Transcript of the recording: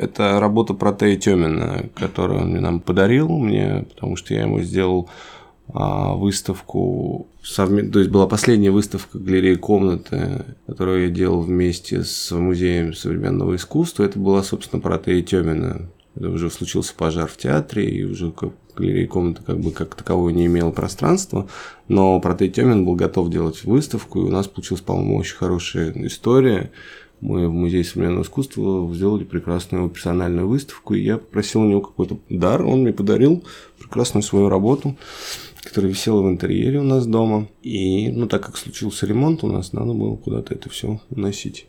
Это работа Протея Тёмина, которую он нам подарил мне, потому что я ему сделал а, выставку то есть была последняя выставка галереи комнаты, которую я делал вместе с музеем современного искусства. Это была, собственно, Протея Тёмина. Это уже случился пожар в театре, и уже как галерея комнаты как бы как такового не имела пространства, но Протей Тёмин был готов делать выставку, и у нас получилась, по-моему, очень хорошая история. Мы в Музее современного искусства сделали прекрасную персональную выставку, и я попросил у него какой-то дар, он мне подарил прекрасную свою работу которая висела в интерьере у нас дома. И, ну, так как случился ремонт у нас, надо было куда-то это все уносить.